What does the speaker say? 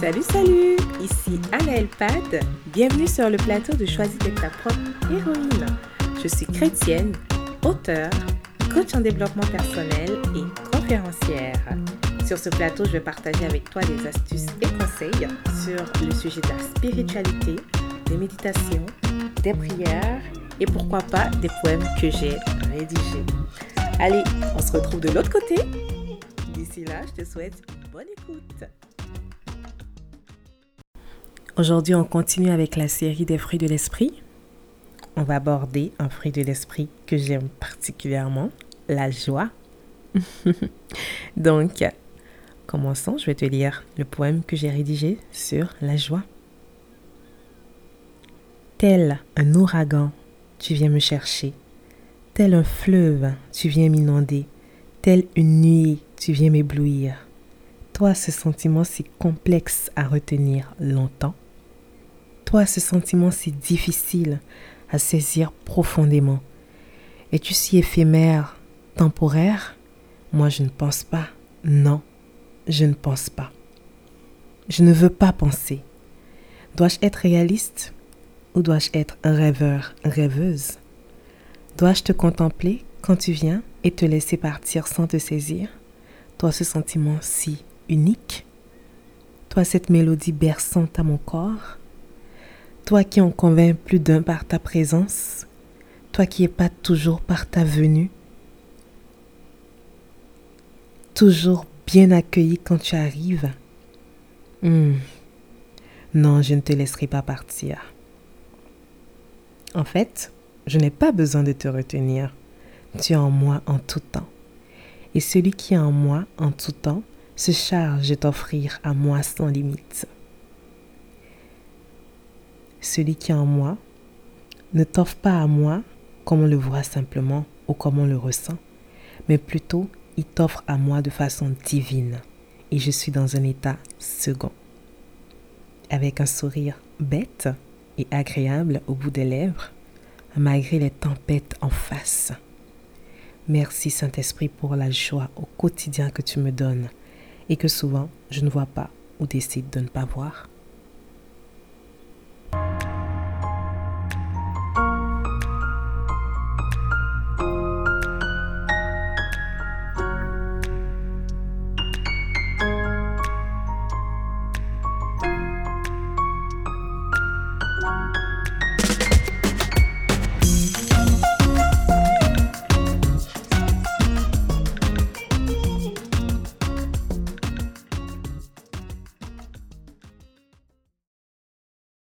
Salut, salut Ici Anaël Pad. Bienvenue sur le plateau de Choisis ta propre héroïne. Je suis chrétienne, auteure, coach en développement personnel et conférencière. Sur ce plateau, je vais partager avec toi des astuces et conseils sur le sujet de la spiritualité, des méditations, des prières et pourquoi pas des poèmes que j'ai rédigés. Allez, on se retrouve de l'autre côté. D'ici là, je te souhaite bonne écoute. Aujourd'hui, on continue avec la série des fruits de l'esprit. On va aborder un fruit de l'esprit que j'aime particulièrement, la joie. Donc, commençons. Je vais te lire le poème que j'ai rédigé sur la joie. Tel un ouragan, tu viens me chercher. Tel un fleuve, tu viens m'inonder. Tel une nuit, tu viens m'éblouir. Toi, ce sentiment si complexe à retenir longtemps. Toi, ce sentiment si difficile à saisir profondément. Es-tu si éphémère, temporaire? Moi, je ne pense pas. Non, je ne pense pas. Je ne veux pas penser. Dois-je être réaliste ou dois-je être rêveur, rêveuse? Dois-je te contempler quand tu viens et te laisser partir sans te saisir? Toi, ce sentiment si unique? Toi, cette mélodie berçante à mon corps? Toi qui en convainc plus d'un par ta présence, toi qui pas toujours par ta venue, toujours bien accueilli quand tu arrives. Hmm. Non, je ne te laisserai pas partir. En fait, je n'ai pas besoin de te retenir. Tu es en moi en tout temps. Et celui qui est en moi en tout temps se charge de t'offrir à moi sans limite celui qui est en moi ne t'offre pas à moi comme on le voit simplement ou comme on le ressent, mais plutôt il t'offre à moi de façon divine et je suis dans un état second. Avec un sourire bête et agréable au bout des lèvres, malgré les tempêtes en face. Merci Saint-Esprit pour la joie au quotidien que tu me donnes et que souvent je ne vois pas ou décide de ne pas voir.